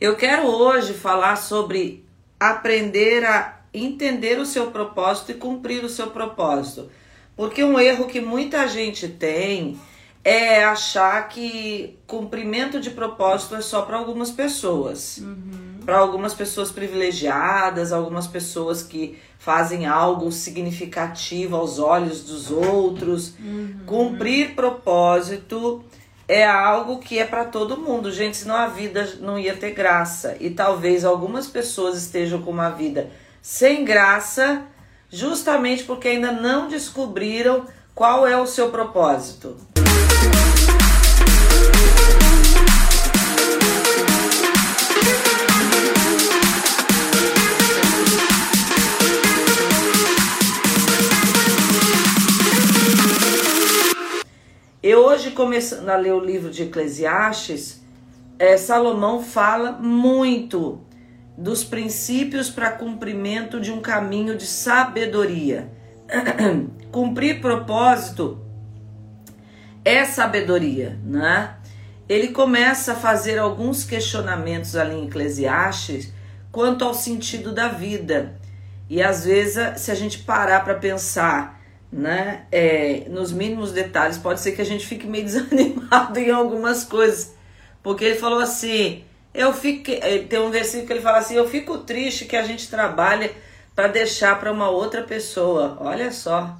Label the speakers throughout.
Speaker 1: Eu quero hoje falar sobre aprender a entender o seu propósito e cumprir o seu propósito. Porque um erro que muita gente tem é achar que cumprimento de propósito é só para algumas pessoas. Uhum. Para algumas pessoas privilegiadas, algumas pessoas que fazem algo significativo aos olhos dos outros. Uhum. Cumprir propósito é algo que é para todo mundo, gente, senão a vida não ia ter graça. E talvez algumas pessoas estejam com uma vida sem graça, justamente porque ainda não descobriram qual é o seu propósito. Eu hoje, começando a ler o livro de Eclesiastes, é, Salomão fala muito dos princípios para cumprimento de um caminho de sabedoria. Cumprir propósito é sabedoria, né? Ele começa a fazer alguns questionamentos ali em Eclesiastes quanto ao sentido da vida. E às vezes, se a gente parar para pensar né, é, nos mínimos detalhes, pode ser que a gente fique meio desanimado em algumas coisas. Porque ele falou assim: eu fico. Tem um versículo que ele fala assim: eu fico triste que a gente trabalha para deixar para uma outra pessoa. Olha só.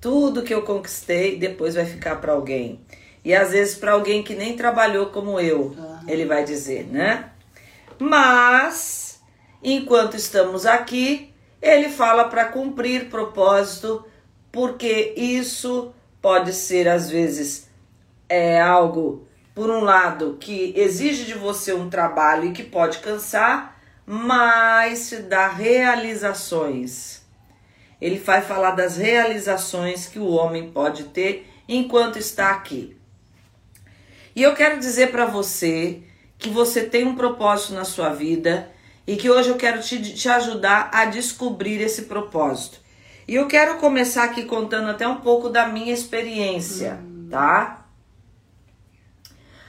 Speaker 1: Tudo que eu conquistei depois vai ficar para alguém. E às vezes para alguém que nem trabalhou como eu, uhum. ele vai dizer, né? Mas, enquanto estamos aqui, ele fala para cumprir propósito porque isso pode ser às vezes é algo por um lado que exige de você um trabalho e que pode cansar, mas te dá realizações. Ele vai falar das realizações que o homem pode ter enquanto está aqui. E eu quero dizer para você que você tem um propósito na sua vida e que hoje eu quero te, te ajudar a descobrir esse propósito. E eu quero começar aqui contando até um pouco da minha experiência, hum. tá?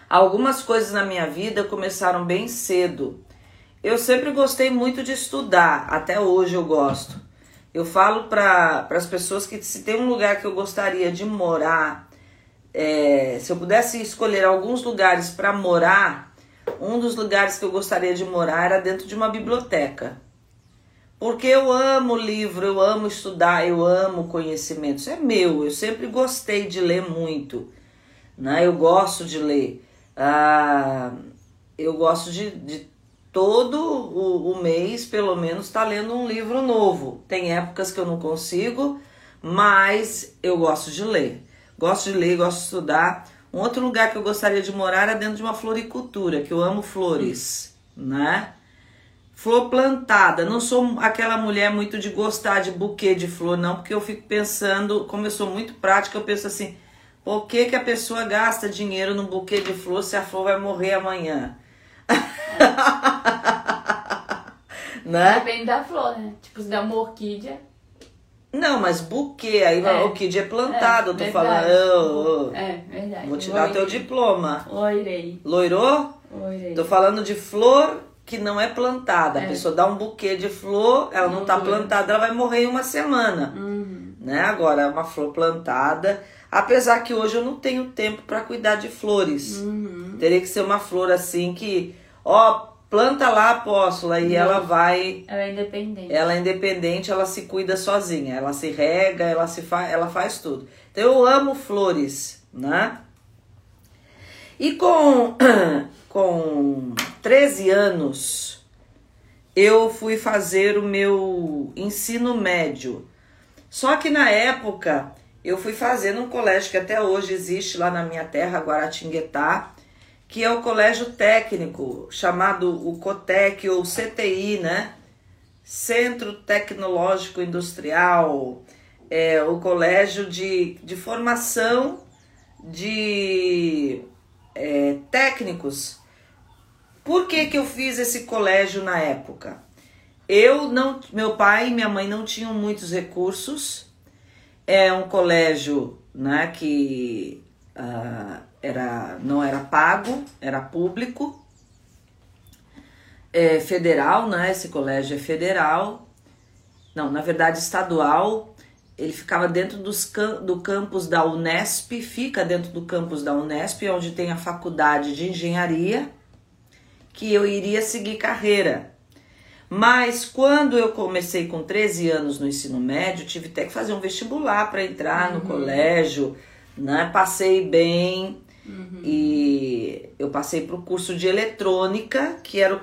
Speaker 1: Algumas coisas na minha vida começaram bem cedo. Eu sempre gostei muito de estudar, até hoje eu gosto. Eu falo para as pessoas que se tem um lugar que eu gostaria de morar, é, se eu pudesse escolher alguns lugares para morar, um dos lugares que eu gostaria de morar era dentro de uma biblioteca. Porque eu amo livro, eu amo estudar, eu amo conhecimento. Isso é meu, eu sempre gostei de ler muito. Né? Eu gosto de ler. Ah, eu gosto de, de todo o, o mês, pelo menos, estar tá lendo um livro novo. Tem épocas que eu não consigo, mas eu gosto de ler. Gosto de ler, gosto de estudar. Um outro lugar que eu gostaria de morar é dentro de uma floricultura, que eu amo flores, né? Flor plantada. Não sou aquela mulher muito de gostar de buquê de flor, não, porque eu fico pensando, como eu sou muito prática, eu penso assim: por que, que a pessoa gasta dinheiro num buquê de flor se a flor vai morrer amanhã?
Speaker 2: né? Depende da flor, né? Tipo, se der uma orquídea.
Speaker 1: Não, mas buquê, aí é. orquídea é plantada, é, eu tô verdade. falando.
Speaker 2: é, verdade.
Speaker 1: Vou te dar o teu diploma.
Speaker 2: Loirei.
Speaker 1: Loirou?
Speaker 2: Loirei.
Speaker 1: Tô falando de flor que não é plantada. É. A pessoa dá um buquê de flor, ela não, não tá plantada, ela vai morrer em uma semana.
Speaker 2: Uhum.
Speaker 1: Né? Agora, uma flor plantada. Apesar que hoje eu não tenho tempo para cuidar de flores.
Speaker 2: Uhum.
Speaker 1: Teria que ser uma flor assim que, ó, planta lá, apóstola, e ela vai.
Speaker 2: Ela é independente.
Speaker 1: Ela é independente, ela se cuida sozinha. Ela se rega, ela se faz, ela faz tudo. Então eu amo flores, né? E com com 13 anos, eu fui fazer o meu ensino médio. Só que na época eu fui fazer num colégio que até hoje existe lá na minha terra, Guaratinguetá, que é o colégio técnico, chamado o COTEC ou CTI, né? Centro Tecnológico Industrial, é o colégio de, de formação de é, técnicos por que, que eu fiz esse colégio na época? Eu não, meu pai e minha mãe não tinham muitos recursos. É um colégio, né, que uh, era não era pago, era público. é federal, né? Esse colégio é federal. Não, na verdade estadual. Ele ficava dentro dos, do campus da Unesp, fica dentro do campus da Unesp, onde tem a faculdade de engenharia, que eu iria seguir carreira. Mas quando eu comecei com 13 anos no ensino médio, tive até que fazer um vestibular para entrar no uhum. colégio, né? Passei bem uhum. e eu passei para o curso de eletrônica, que era,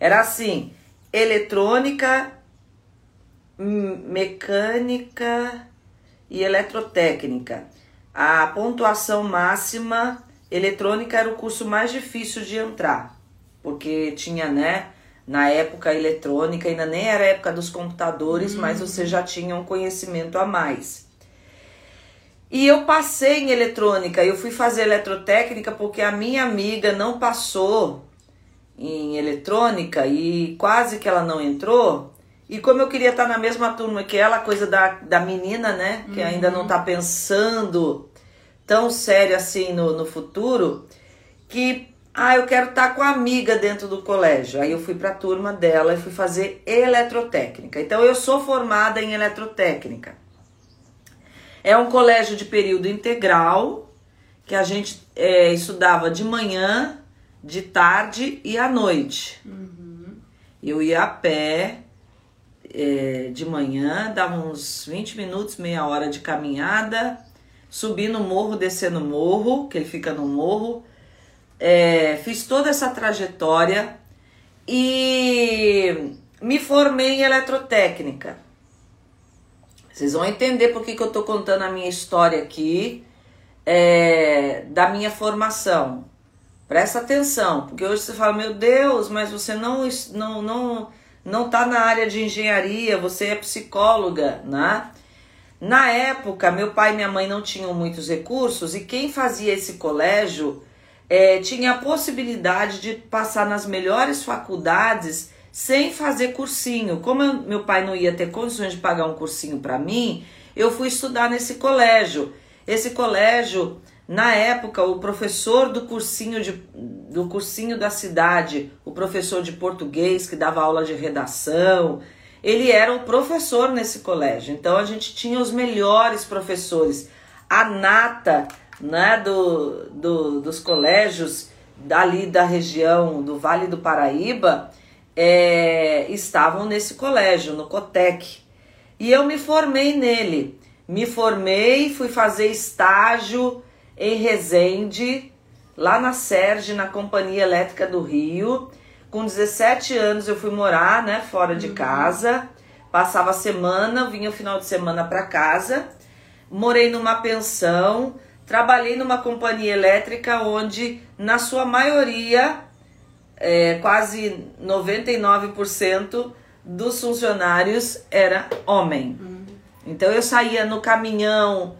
Speaker 1: era assim, eletrônica, mecânica e eletrotécnica. A pontuação máxima eletrônica era o curso mais difícil de entrar, porque tinha, né, na época eletrônica, ainda nem era época dos computadores, uhum. mas você já tinha um conhecimento a mais. E eu passei em eletrônica, eu fui fazer eletrotécnica porque a minha amiga não passou em eletrônica e quase que ela não entrou. E como eu queria estar na mesma turma que ela, coisa da, da menina, né? Que uhum. ainda não está pensando tão sério assim no, no futuro, que ah, eu quero estar com a amiga dentro do colégio. Aí eu fui para a turma dela e fui fazer eletrotécnica. Então eu sou formada em eletrotécnica. É um colégio de período integral que a gente é, estudava de manhã, de tarde e à noite. Uhum. Eu ia a pé é, de manhã, dava uns 20 minutos, meia hora de caminhada, subindo morro, descendo o morro, que ele fica no morro. É, fiz toda essa trajetória e me formei em eletrotécnica. Vocês vão entender por que, que eu estou contando a minha história aqui, é, da minha formação. Presta atenção, porque hoje você fala, meu Deus, mas você não, não, não não está na área de engenharia, você é psicóloga, né? Na época, meu pai e minha mãe não tinham muitos recursos e quem fazia esse colégio é, tinha a possibilidade de passar nas melhores faculdades sem fazer cursinho. Como eu, meu pai não ia ter condições de pagar um cursinho para mim, eu fui estudar nesse colégio. Esse colégio na época, o professor do cursinho, de, do cursinho da cidade, o professor de português que dava aula de redação, ele era o professor nesse colégio. Então a gente tinha os melhores professores. A nata né, do, do, dos colégios dali da região do Vale do Paraíba é, estavam nesse colégio, no Cotec. E eu me formei nele. Me formei, fui fazer estágio em Resende, lá na Serge, na Companhia Elétrica do Rio. Com 17 anos eu fui morar, né, fora de uhum. casa. Passava a semana, vinha o final de semana para casa. Morei numa pensão, trabalhei numa companhia elétrica onde, na sua maioria, é, quase 99% dos funcionários era homem. Uhum. Então eu saía no caminhão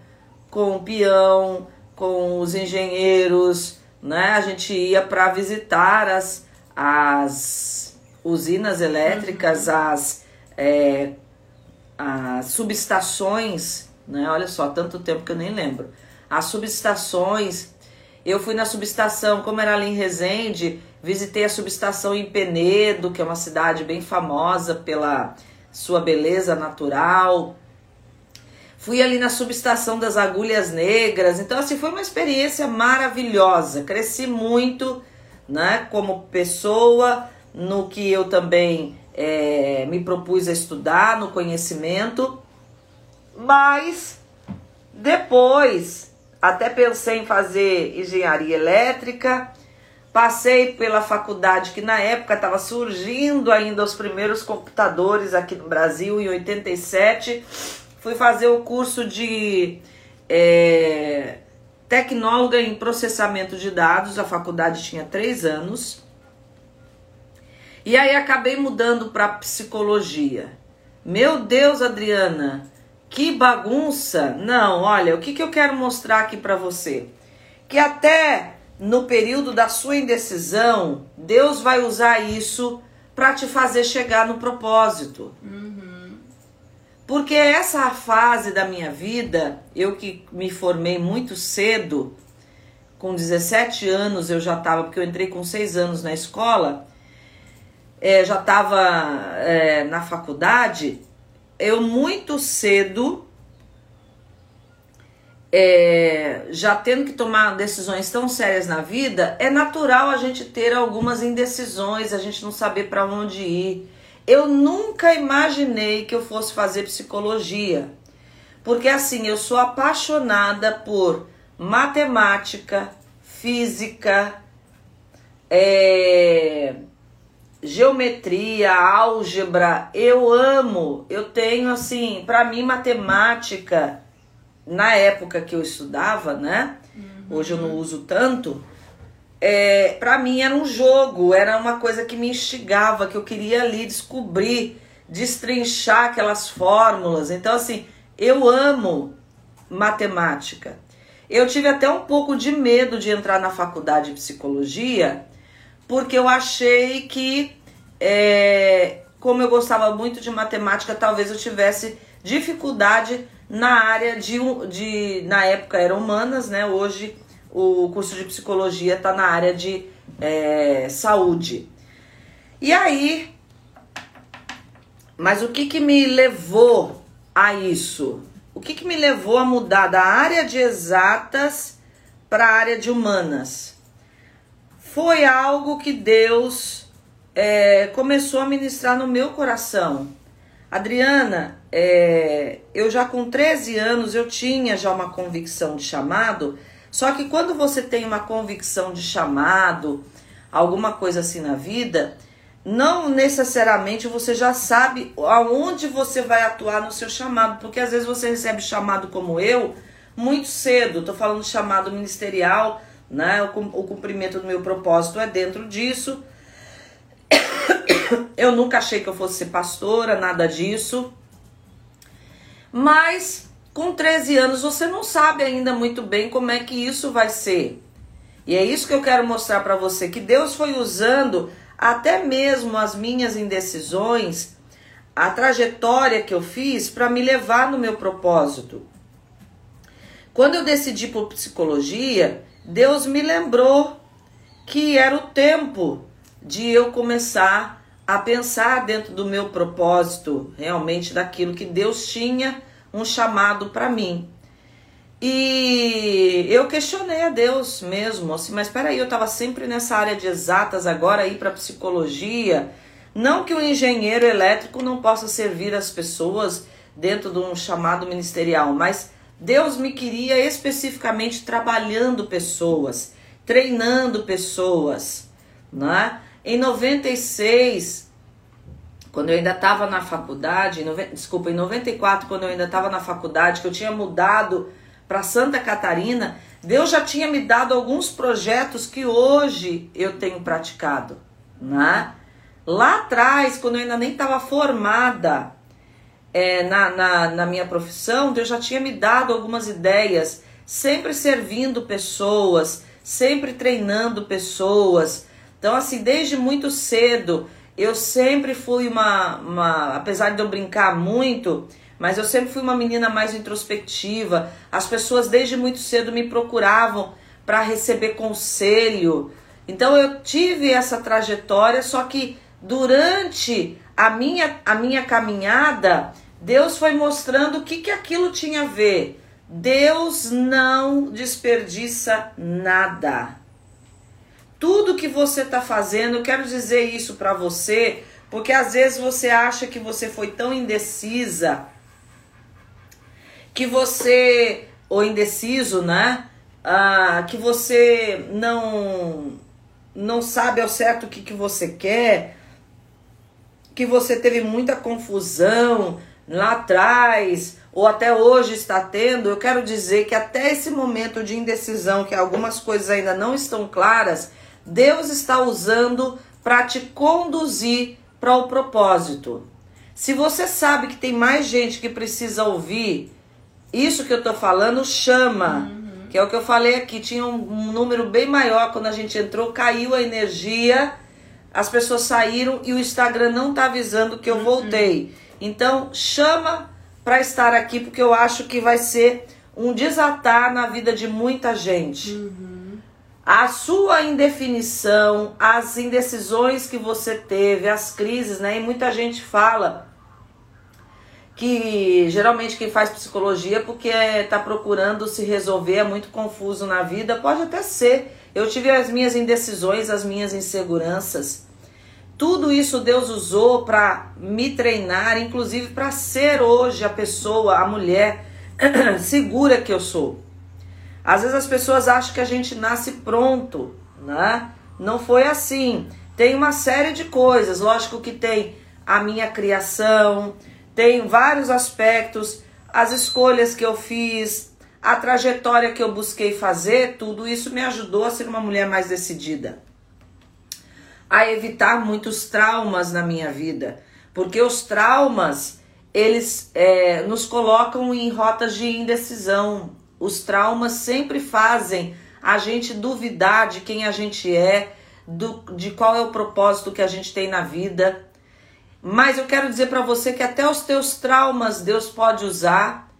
Speaker 1: com o peão, com os engenheiros, né? A gente ia para visitar as, as usinas elétricas, uhum. as, é, as subestações, né? Olha só, tanto tempo que eu nem lembro. As subestações, eu fui na subestação, como era ali em Resende, visitei a subestação em Penedo, que é uma cidade bem famosa pela sua beleza natural. Fui ali na subestação das Agulhas Negras. Então, assim, foi uma experiência maravilhosa. Cresci muito, né, como pessoa, no que eu também é, me propus a estudar, no conhecimento. Mas, depois, até pensei em fazer engenharia elétrica. Passei pela faculdade que na época estava surgindo ainda os primeiros computadores aqui no Brasil, em 87 fui fazer o curso de é, tecnóloga em processamento de dados, a faculdade tinha três anos. E aí acabei mudando para psicologia. Meu Deus, Adriana, que bagunça! Não, olha, o que, que eu quero mostrar aqui para você? Que até no período da sua indecisão, Deus vai usar isso para te fazer chegar no propósito. Hum. Porque essa fase da minha vida, eu que me formei muito cedo, com 17 anos eu já estava, porque eu entrei com 6 anos na escola, é, já estava é, na faculdade, eu muito cedo, é, já tendo que tomar decisões tão sérias na vida, é natural a gente ter algumas indecisões, a gente não saber para onde ir. Eu nunca imaginei que eu fosse fazer psicologia, porque assim, eu sou apaixonada por matemática, física, é, geometria, álgebra, eu amo. Eu tenho assim, para mim matemática na época que eu estudava, né? Uhum. Hoje eu não uso tanto. É, para mim era um jogo, era uma coisa que me instigava, que eu queria ali descobrir, destrinchar aquelas fórmulas. Então assim, eu amo matemática. Eu tive até um pouco de medo de entrar na faculdade de psicologia, porque eu achei que, é, como eu gostava muito de matemática, talvez eu tivesse dificuldade na área de, de na época era humanas, né? Hoje o curso de psicologia está na área de é, saúde. E aí, mas o que que me levou a isso? O que, que me levou a mudar da área de exatas para a área de humanas? Foi algo que Deus é, começou a ministrar no meu coração. Adriana, é, eu já com 13 anos eu tinha já uma convicção de chamado, só que quando você tem uma convicção de chamado, alguma coisa assim na vida, não necessariamente você já sabe aonde você vai atuar no seu chamado, porque às vezes você recebe chamado como eu muito cedo. Estou falando chamado ministerial, né? O, o cumprimento do meu propósito é dentro disso. Eu nunca achei que eu fosse ser pastora, nada disso. Mas com 13 anos você não sabe ainda muito bem como é que isso vai ser. E é isso que eu quero mostrar para você que Deus foi usando até mesmo as minhas indecisões, a trajetória que eu fiz para me levar no meu propósito. Quando eu decidi por psicologia, Deus me lembrou que era o tempo de eu começar a pensar dentro do meu propósito, realmente daquilo que Deus tinha um chamado para mim. E eu questionei a Deus mesmo, assim, mas peraí, eu estava sempre nessa área de exatas, agora ir para psicologia. Não que o engenheiro elétrico não possa servir as pessoas dentro de um chamado ministerial, mas Deus me queria especificamente trabalhando pessoas, treinando pessoas, né? Em 96, quando eu ainda estava na faculdade, desculpa, em 94, quando eu ainda estava na faculdade, que eu tinha mudado para Santa Catarina, Deus já tinha me dado alguns projetos que hoje eu tenho praticado, né? Lá atrás, quando eu ainda nem estava formada é, na, na, na minha profissão, Deus já tinha me dado algumas ideias, sempre servindo pessoas, sempre treinando pessoas. Então, assim, desde muito cedo, eu sempre fui uma, uma apesar de eu brincar muito, mas eu sempre fui uma menina mais introspectiva. As pessoas desde muito cedo me procuravam para receber conselho. Então eu tive essa trajetória, só que durante a minha, a minha caminhada, Deus foi mostrando o que, que aquilo tinha a ver. Deus não desperdiça nada. Tudo que você está fazendo, eu quero dizer isso para você, porque às vezes você acha que você foi tão indecisa que você, ou indeciso, né? Ah, que você não não sabe ao certo o que, que você quer, que você teve muita confusão lá atrás, ou até hoje está tendo, eu quero dizer que até esse momento de indecisão, que algumas coisas ainda não estão claras, Deus está usando para te conduzir para o propósito. Se você sabe que tem mais gente que precisa ouvir isso que eu tô falando chama. Uhum. Que é o que eu falei aqui. Tinha um, um, número bem maior quando a gente entrou, caiu a energia, as pessoas saíram e o Instagram não tá avisando que eu uhum. voltei. Então, chama para estar aqui, porque eu acho que vai ser um desatar na vida de muita gente. Uhum. a sua indefinição, as indecisões que você teve, as crises, né? E muita gente fala que geralmente quem faz psicologia porque está procurando se resolver, é muito confuso na vida, pode até ser. Eu tive as minhas indecisões, as minhas inseguranças. Tudo isso Deus usou para me treinar, inclusive para ser hoje a pessoa, a mulher segura que eu sou. Às vezes as pessoas acham que a gente nasce pronto, né? Não foi assim. Tem uma série de coisas, lógico que tem a minha criação, tem vários aspectos, as escolhas que eu fiz, a trajetória que eu busquei fazer, tudo isso me ajudou a ser uma mulher mais decidida. A evitar muitos traumas na minha vida, porque os traumas eles é, nos colocam em rotas de indecisão, os traumas sempre fazem a gente duvidar de quem a gente é, do, de qual é o propósito que a gente tem na vida. Mas eu quero dizer para você que até os teus traumas Deus pode usar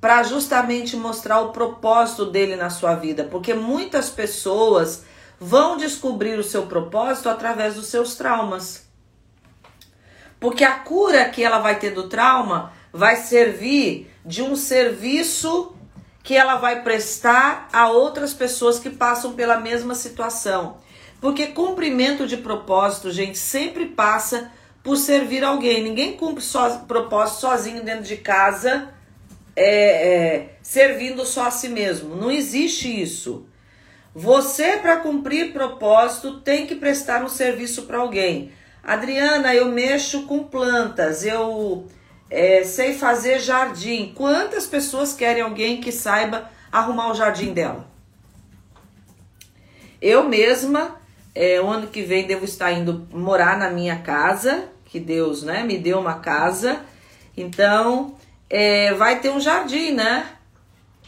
Speaker 1: para justamente mostrar o propósito dele na sua vida, porque muitas pessoas vão descobrir o seu propósito através dos seus traumas. Porque a cura que ela vai ter do trauma vai servir de um serviço que ela vai prestar a outras pessoas que passam pela mesma situação. Porque cumprimento de propósito, gente, sempre passa por servir alguém. Ninguém cumpre so, propósito sozinho dentro de casa, é, é, servindo só a si mesmo. Não existe isso. Você, para cumprir propósito, tem que prestar um serviço para alguém. Adriana, eu mexo com plantas, eu é, sei fazer jardim. Quantas pessoas querem alguém que saiba arrumar o jardim dela? Eu mesma, é, o ano que vem, devo estar indo morar na minha casa, que Deus né, me deu uma casa. Então, é, vai ter um jardim, né?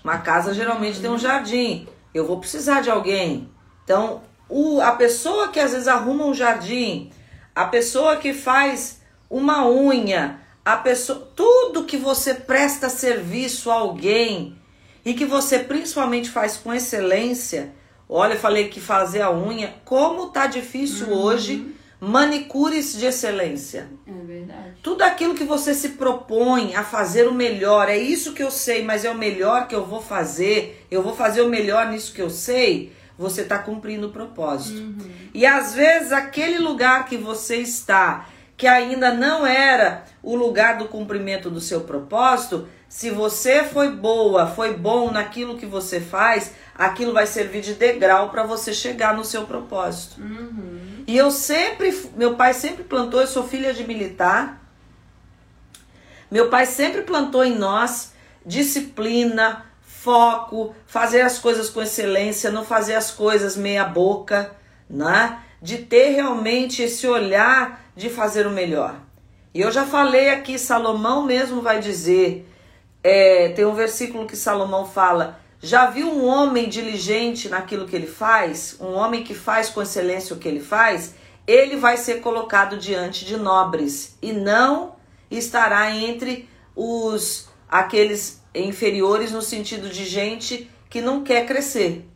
Speaker 1: Uma casa geralmente tem um jardim. Eu vou precisar de alguém. Então, o, a pessoa que às vezes arruma um jardim, a pessoa que faz uma unha, a pessoa, tudo que você presta serviço a alguém e que você principalmente faz com excelência. Olha, eu falei que fazer a unha, como tá difícil uhum. hoje manicures de excelência.
Speaker 2: É verdade.
Speaker 1: Tudo aquilo que você se propõe a fazer o melhor, é isso que eu sei, mas é o melhor que eu vou fazer, eu vou fazer o melhor nisso que eu sei, você está cumprindo o propósito. Uhum. E às vezes aquele lugar que você está que ainda não era o lugar do cumprimento do seu propósito, se você foi boa, foi bom naquilo que você faz, aquilo vai servir de degrau para você chegar no seu propósito. Uhum. E eu sempre, meu pai sempre plantou, eu sou filha de militar. Meu pai sempre plantou em nós disciplina, foco, fazer as coisas com excelência, não fazer as coisas meia boca, né? De ter realmente esse olhar de fazer o melhor. E eu já falei aqui, Salomão mesmo vai dizer, é, tem um versículo que Salomão fala: já viu um homem diligente naquilo que ele faz? Um homem que faz com excelência o que ele faz? Ele vai ser colocado diante de nobres e não estará entre os aqueles inferiores no sentido de gente que não quer crescer.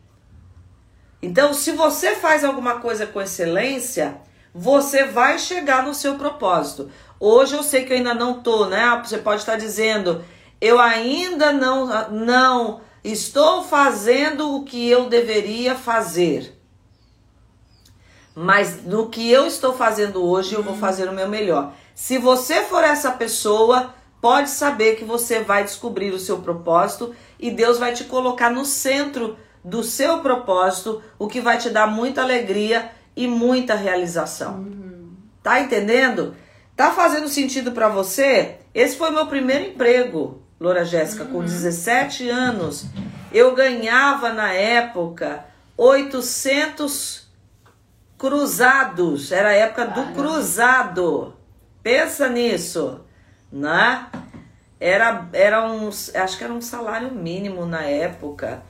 Speaker 1: Então, se você faz alguma coisa com excelência, você vai chegar no seu propósito. Hoje eu sei que eu ainda não tô, né? Você pode estar dizendo, eu ainda não não estou fazendo o que eu deveria fazer. Mas no que eu estou fazendo hoje, eu vou uhum. fazer o meu melhor. Se você for essa pessoa, pode saber que você vai descobrir o seu propósito e Deus vai te colocar no centro do seu propósito, o que vai te dar muita alegria e muita realização. Uhum. Tá entendendo? Tá fazendo sentido para você? Esse foi meu primeiro emprego, Loura Jéssica, com 17 anos. Eu ganhava na época 800 cruzados. Era a época do cruzado. Pensa nisso, né? Era, era um, acho que era um salário mínimo na época.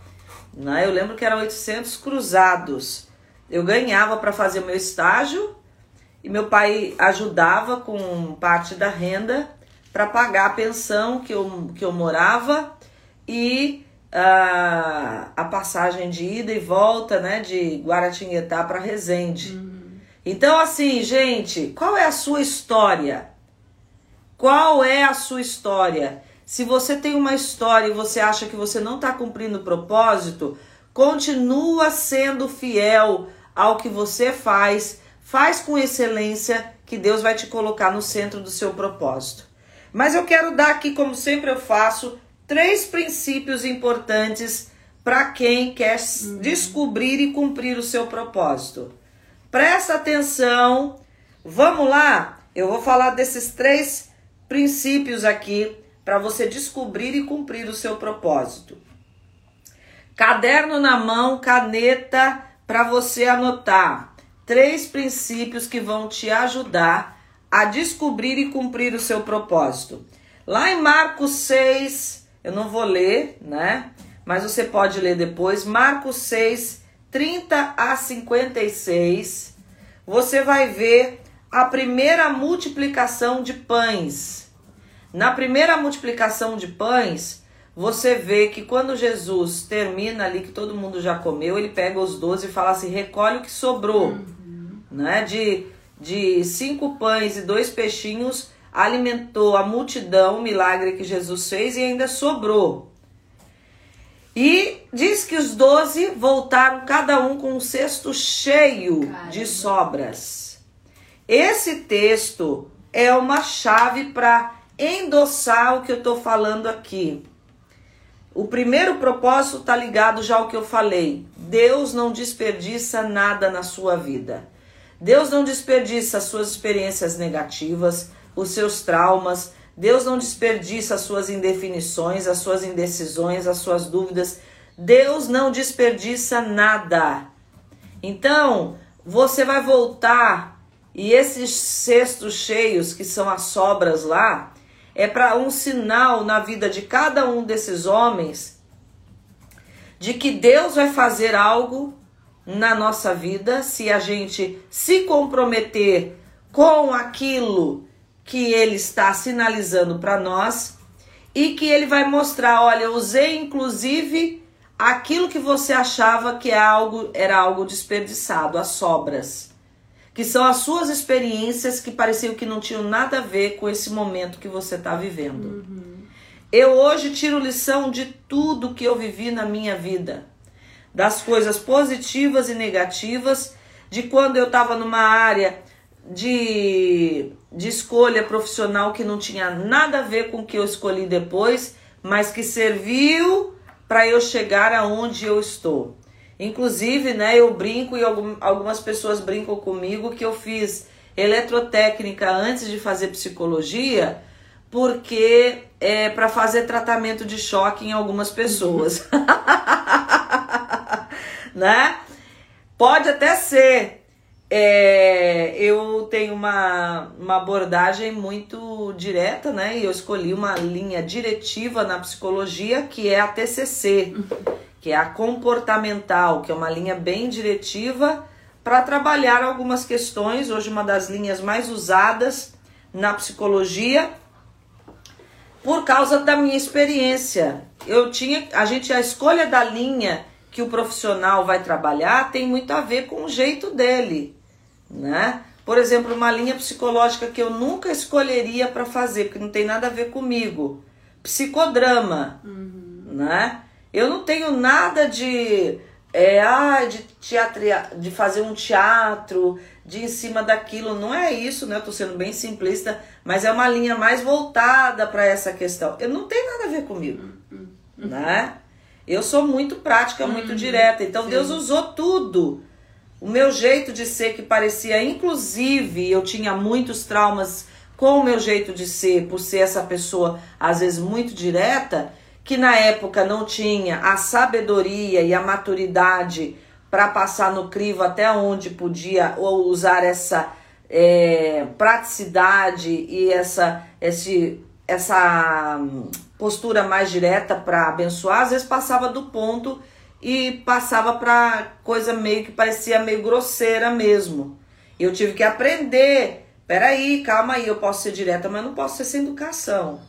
Speaker 1: Né? Eu lembro que eram 800 cruzados eu ganhava para fazer o meu estágio e meu pai ajudava com parte da renda para pagar a pensão que eu, que eu morava e a, a passagem de ida e volta, né, de Guaratinguetá para Resende. Uhum. Então, assim, gente, qual é a sua história? Qual é a sua história? Se você tem uma história e você acha que você não está cumprindo o propósito, continua sendo fiel ao que você faz, faz com excelência, que Deus vai te colocar no centro do seu propósito. Mas eu quero dar aqui, como sempre eu faço, três princípios importantes para quem quer uhum. descobrir e cumprir o seu propósito. Presta atenção. Vamos lá? Eu vou falar desses três princípios aqui para você descobrir e cumprir o seu propósito. Caderno na mão, caneta para você anotar. Três princípios que vão te ajudar a descobrir e cumprir o seu propósito. Lá em Marcos 6, eu não vou ler, né? Mas você pode ler depois. Marcos 6, 30 a 56, você vai ver a primeira multiplicação de pães. Na primeira multiplicação de pães, você vê que quando Jesus termina ali, que todo mundo já comeu, ele pega os doze e fala assim: recolhe o que sobrou. Uhum. Né? De, de cinco pães e dois peixinhos, alimentou a multidão, o milagre que Jesus fez, e ainda sobrou. E diz que os doze voltaram cada um com um cesto cheio Caramba. de sobras. Esse texto é uma chave para endossar o que eu estou falando aqui. O primeiro propósito está ligado já ao que eu falei. Deus não desperdiça nada na sua vida. Deus não desperdiça as suas experiências negativas, os seus traumas, Deus não desperdiça as suas indefinições, as suas indecisões, as suas dúvidas. Deus não desperdiça nada. Então, você vai voltar e esses cestos cheios, que são as sobras lá, é para um sinal na vida de cada um desses homens de que Deus vai fazer algo na nossa vida se a gente se comprometer com aquilo que ele está sinalizando para nós e que ele vai mostrar, olha, eu usei inclusive aquilo que você achava que é algo era algo desperdiçado, as sobras, que são as suas experiências que pareciam que não tinham nada a ver com esse momento que você está vivendo. Uhum. Eu hoje tiro lição de tudo que eu vivi na minha vida, das coisas positivas e negativas, de quando eu estava numa área de, de escolha profissional que não tinha nada a ver com o que eu escolhi depois, mas que serviu para eu chegar aonde eu estou. Inclusive, né, eu brinco e algumas pessoas brincam comigo que eu fiz eletrotécnica antes de fazer psicologia, porque é para fazer tratamento de choque em algumas pessoas. né? Pode até ser, é, eu tenho uma, uma abordagem muito direta, né? E eu escolhi uma linha diretiva na psicologia que é a TCC, que é a comportamental, que é uma linha bem diretiva para trabalhar algumas questões. Hoje, uma das linhas mais usadas na psicologia, por causa da minha experiência. Eu tinha, a gente, a escolha da linha que o profissional vai trabalhar tem muito a ver com o jeito dele né? Por exemplo, uma linha psicológica que eu nunca escolheria para fazer, porque não tem nada a ver comigo. Psicodrama, uhum. né? Eu não tenho nada de é, ah, de teatro, de fazer um teatro, de em cima daquilo, não é isso, né? Eu tô sendo bem simplista, mas é uma linha mais voltada para essa questão. Eu não tem nada a ver comigo, uhum. né? Eu sou muito prática, muito uhum. direta. Então Sim. Deus usou tudo o meu jeito de ser que parecia, inclusive, eu tinha muitos traumas com o meu jeito de ser, por ser essa pessoa às vezes muito direta, que na época não tinha a sabedoria e a maturidade para passar no crivo até onde podia ou usar essa é, praticidade e essa, esse, essa hum, postura mais direta para abençoar, às vezes passava do ponto e passava para coisa meio que parecia meio grosseira mesmo. Eu tive que aprender. Peraí, calma aí, eu posso ser direta, mas não posso ser sem educação.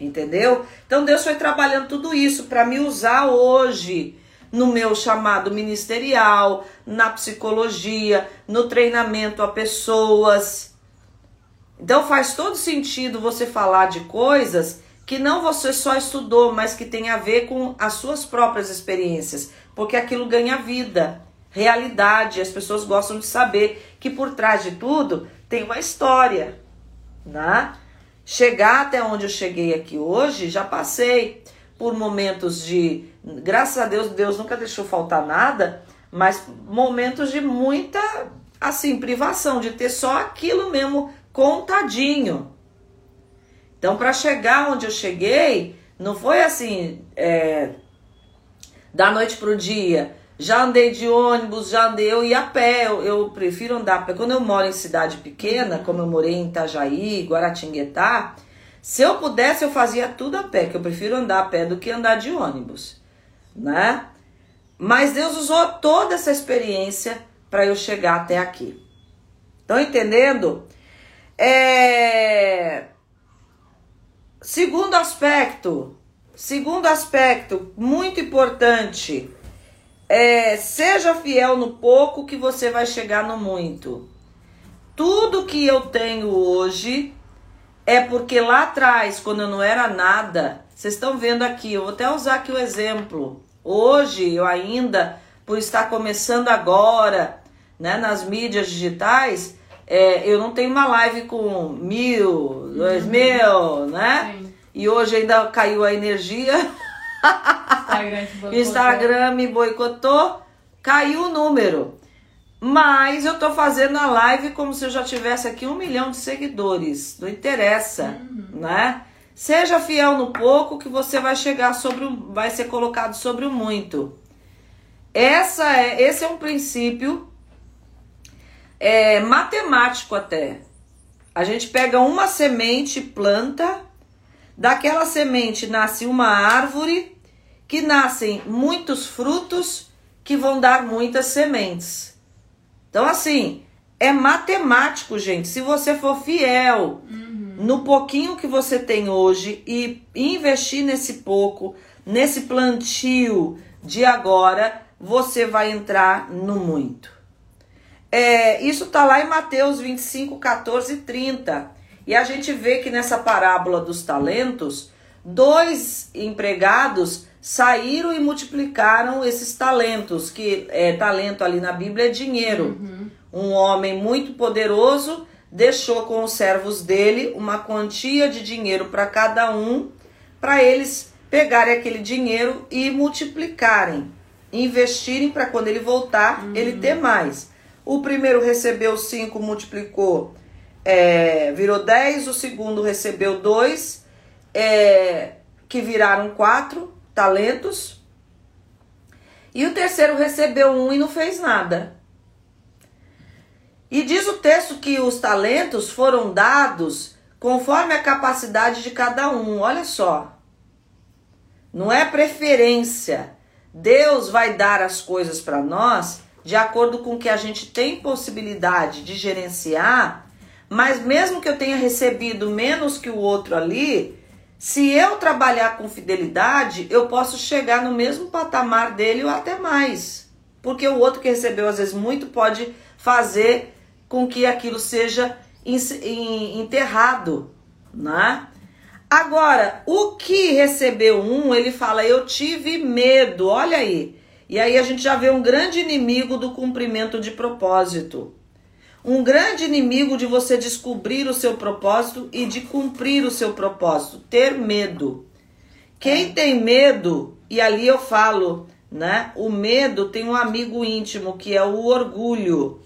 Speaker 1: Entendeu? Então Deus foi trabalhando tudo isso para me usar hoje no meu chamado ministerial, na psicologia, no treinamento a pessoas. Então faz todo sentido você falar de coisas que não você só estudou, mas que tem a ver com as suas próprias experiências, porque aquilo ganha vida, realidade. As pessoas gostam de saber que por trás de tudo tem uma história, né? Chegar até onde eu cheguei aqui hoje, já passei por momentos de, graças a Deus, Deus nunca deixou faltar nada, mas momentos de muita, assim, privação, de ter só aquilo mesmo contadinho. Então, para chegar onde eu cheguei, não foi assim, é, da noite pro dia. Já andei de ônibus, já andei, eu ia a pé, eu, eu prefiro andar a pé. Quando eu moro em cidade pequena, como eu morei em Itajaí, Guaratinguetá, se eu pudesse, eu fazia tudo a pé, que eu prefiro andar a pé do que andar de ônibus, né? Mas Deus usou toda essa experiência para eu chegar até aqui. Estão entendendo? É... Segundo aspecto, segundo aspecto muito importante é, seja fiel no pouco que você vai chegar no muito. Tudo que eu tenho hoje é porque lá atrás, quando eu não era nada, vocês estão vendo aqui, eu vou até usar aqui o exemplo. Hoje eu ainda, por estar começando agora, né, nas mídias digitais, é, eu não tenho uma live com mil, dois uhum. mil, né? Sim. E hoje ainda caiu a energia. Instagram, Instagram me boicotou, caiu o número. Mas eu tô fazendo a live como se eu já tivesse aqui um milhão de seguidores. Não interessa, uhum. né? Seja fiel no pouco que você vai chegar sobre o, vai ser colocado sobre o muito. Essa é, esse é um princípio é, matemático até. A gente pega uma semente, planta, daquela semente nasce uma árvore que nascem muitos frutos que vão dar muitas sementes. Então, assim, é matemático, gente. Se você for fiel uhum. no pouquinho que você tem hoje e investir nesse pouco, nesse plantio de agora, você vai entrar no muito. É, isso está lá em Mateus 25, 14 e 30. E a gente vê que nessa parábola dos talentos, dois empregados saíram e multiplicaram esses talentos, que é, talento ali na Bíblia é dinheiro. Uhum. Um homem muito poderoso deixou com os servos dele uma quantia de dinheiro para cada um, para eles pegarem aquele dinheiro e multiplicarem, investirem para quando ele voltar, uhum. ele ter mais. O primeiro recebeu cinco, multiplicou, é, virou dez. O segundo recebeu dois, é, que viraram quatro talentos. E o terceiro recebeu um e não fez nada. E diz o texto que os talentos foram dados conforme a capacidade de cada um. Olha só. Não é preferência. Deus vai dar as coisas para nós de acordo com o que a gente tem possibilidade de gerenciar, mas mesmo que eu tenha recebido menos que o outro ali, se eu trabalhar com fidelidade, eu posso chegar no mesmo patamar dele ou até mais. Porque o outro que recebeu às vezes muito pode fazer com que aquilo seja enterrado, né? Agora, o que recebeu um, ele fala: "Eu tive medo". Olha aí. E aí a gente já vê um grande inimigo do cumprimento de propósito um grande inimigo de você descobrir o seu propósito e de cumprir o seu propósito, ter medo. Quem tem medo, e ali eu falo, né? O medo tem um amigo íntimo que é o orgulho.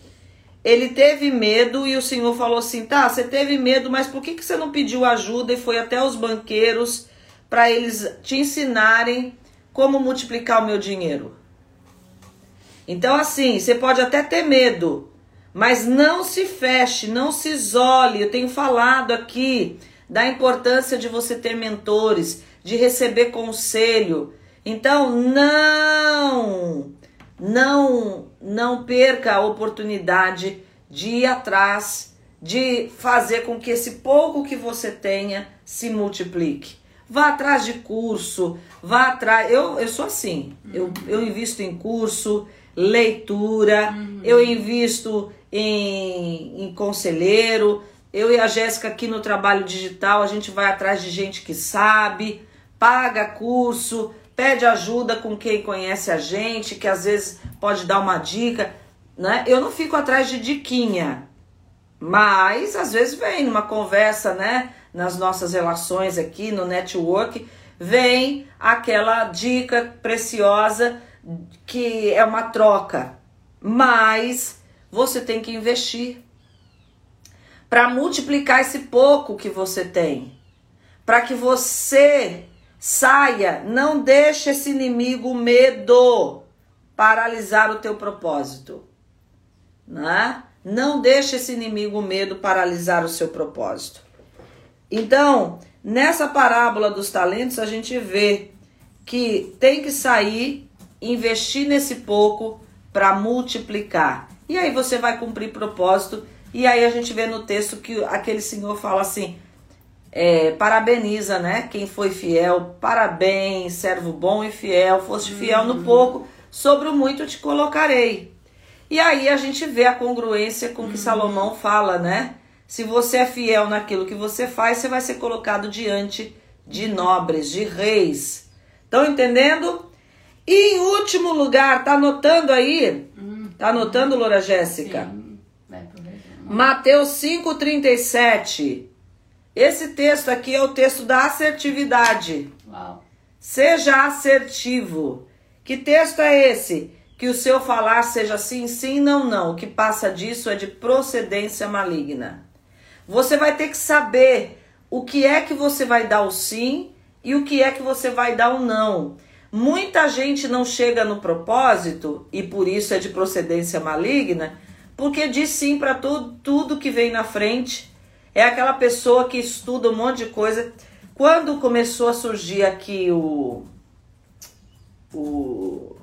Speaker 1: Ele teve medo e o Senhor falou assim: tá, você teve medo, mas por que, que você não pediu ajuda e foi até os banqueiros para eles te ensinarem como multiplicar o meu dinheiro? Então, assim, você pode até ter medo, mas não se feche, não se isole. Eu tenho falado aqui da importância de você ter mentores, de receber conselho. Então, não, não, não perca a oportunidade de ir atrás, de fazer com que esse pouco que você tenha se multiplique. Vá atrás de curso, vá atrás. Eu, eu sou assim. Eu, eu invisto em curso, leitura, uhum. eu invisto em, em conselheiro. Eu e a Jéssica aqui no trabalho digital, a gente vai atrás de gente que sabe, paga curso, pede ajuda com quem conhece a gente, que às vezes pode dar uma dica, né? Eu não fico atrás de diquinha, mas às vezes vem numa conversa, né? Nas nossas relações aqui no network, vem aquela dica preciosa que é uma troca, mas você tem que investir para multiplicar esse pouco que você tem, para que você saia, não deixe esse inimigo medo paralisar o teu propósito, né? Não deixe esse inimigo medo paralisar o seu propósito. Então, nessa parábola dos talentos, a gente vê que tem que sair, investir nesse pouco para multiplicar. E aí você vai cumprir propósito. E aí a gente vê no texto que aquele senhor fala assim: é, parabeniza, né? Quem foi fiel, parabéns, servo bom e fiel, foste fiel no uhum. pouco, sobre o muito te colocarei. E aí a gente vê a congruência com que uhum. Salomão fala, né? Se você é fiel naquilo que você faz, você vai ser colocado diante de nobres, de reis. Estão entendendo? E em último lugar, tá anotando aí? Uhum. Tá anotando, Loura Jéssica? Mateus 5,37. Esse texto aqui é o texto da assertividade. Uau. Seja assertivo. Que texto é esse? Que o seu falar seja sim, sim, não, não. O que passa disso é de procedência maligna. Você vai ter que saber o que é que você vai dar o sim e o que é que você vai dar o não. Muita gente não chega no propósito e por isso é de procedência maligna, porque diz sim para tudo, tudo que vem na frente. É aquela pessoa que estuda um monte de coisa. Quando começou a surgir aqui o o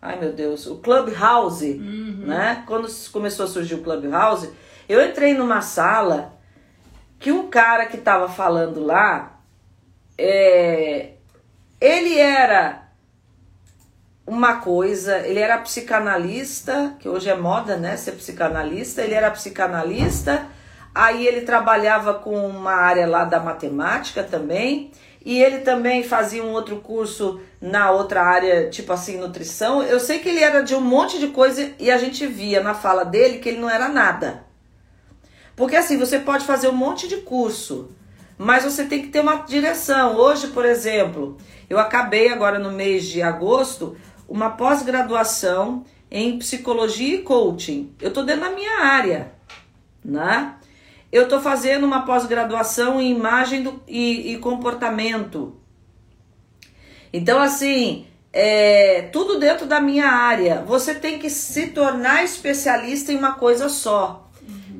Speaker 1: ai meu Deus, o Clubhouse, uhum. né? Quando começou a surgir o Clubhouse, eu entrei numa sala que um cara que estava falando lá, é, ele era uma coisa, ele era psicanalista, que hoje é moda, né, ser psicanalista, ele era psicanalista, aí ele trabalhava com uma área lá da matemática também, e ele também fazia um outro curso na outra área, tipo assim, nutrição. Eu sei que ele era de um monte de coisa e a gente via na fala dele que ele não era nada. Porque assim, você pode fazer um monte de curso, mas você tem que ter uma direção. Hoje, por exemplo, eu acabei agora no mês de agosto uma pós-graduação em psicologia e coaching. Eu tô dentro da minha área, né? Eu estou fazendo uma pós-graduação em imagem do, e, e, comportamento. Então, assim, é, tudo dentro da minha área. Você tem que se tornar especialista em uma coisa só.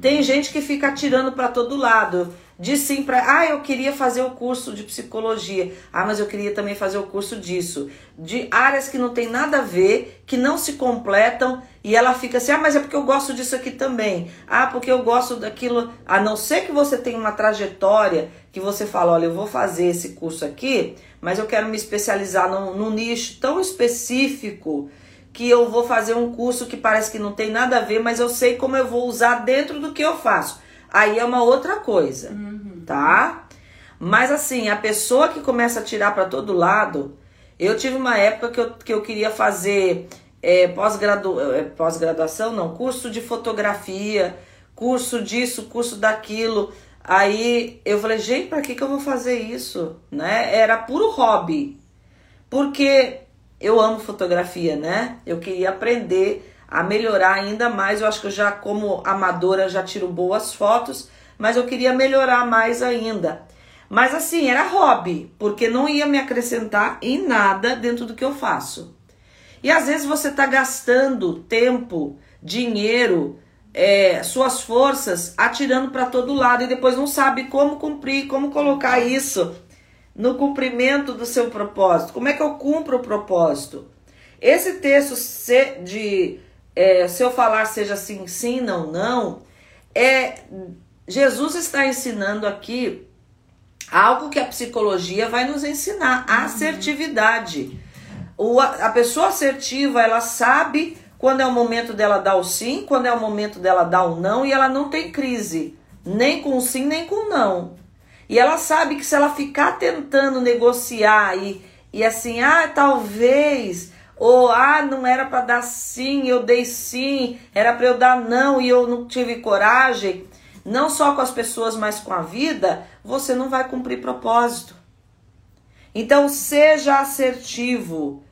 Speaker 1: Tem gente que fica atirando para todo lado. Diz sim para, ah, eu queria fazer o curso de psicologia. Ah, mas eu queria também fazer o curso disso. De áreas que não tem nada a ver, que não se completam e ela fica assim: "Ah, mas é porque eu gosto disso aqui também. Ah, porque eu gosto daquilo". A não ser que você tenha uma trajetória que você fala: "Olha, eu vou fazer esse curso aqui, mas eu quero me especializar num, num nicho tão específico que eu vou fazer um curso que parece que não tem nada a ver, mas eu sei como eu vou usar dentro do que eu faço". Aí é uma outra coisa, uhum. tá? Mas assim, a pessoa que começa a tirar para todo lado, eu tive uma época que eu, que eu queria fazer é, pós-graduação, é, pós não, curso de fotografia, curso disso, curso daquilo. Aí eu falei, gente, para que, que eu vou fazer isso? Né? Era puro hobby. Porque eu amo fotografia, né? Eu queria aprender a melhorar ainda mais. Eu acho que eu já, como amadora, já tiro boas fotos, mas eu queria melhorar mais ainda. Mas assim, era hobby, porque não ia me acrescentar em nada dentro do que eu faço. E às vezes você está gastando tempo, dinheiro, é, suas forças atirando para todo lado e depois não sabe como cumprir, como colocar isso no cumprimento do seu propósito. Como é que eu cumpro o propósito? Esse texto de é, se eu falar seja sim, sim, não, não, é Jesus está ensinando aqui algo que a psicologia vai nos ensinar, a assertividade. O, a pessoa assertiva, ela sabe quando é o momento dela dar o sim, quando é o momento dela dar o não, e ela não tem crise, nem com o sim, nem com o não. E ela sabe que se ela ficar tentando negociar e, e assim, ah, talvez, ou ah, não era para dar sim, eu dei sim, era para eu dar não e eu não tive coragem, não só com as pessoas, mas com a vida, você não vai cumprir propósito. Então, seja assertivo.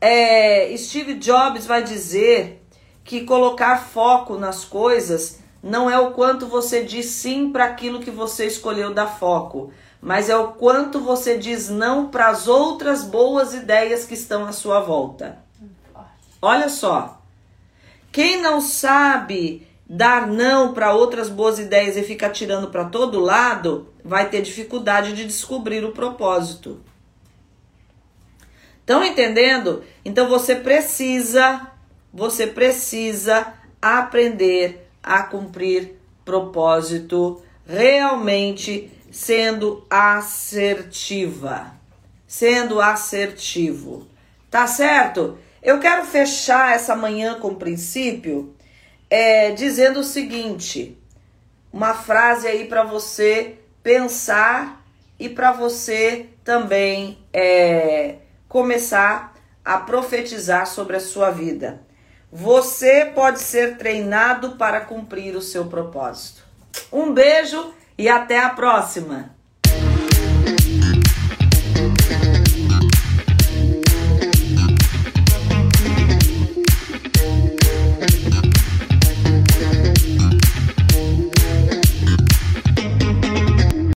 Speaker 1: É, Steve Jobs vai dizer que colocar foco nas coisas não é o quanto você diz sim para aquilo que você escolheu dar foco, mas é o quanto você diz não para as outras boas ideias que estão à sua volta. Olha só. Quem não sabe dar não para outras boas ideias e fica tirando para todo lado, vai ter dificuldade de descobrir o propósito. Estão entendendo? Então você precisa, você precisa aprender a cumprir propósito realmente sendo assertiva. Sendo assertivo. Tá certo? Eu quero fechar essa manhã com o princípio é, dizendo o seguinte: uma frase aí para você pensar e para você também é, começar a profetizar sobre a sua vida. Você pode ser treinado para cumprir o seu propósito. Um beijo e até a próxima!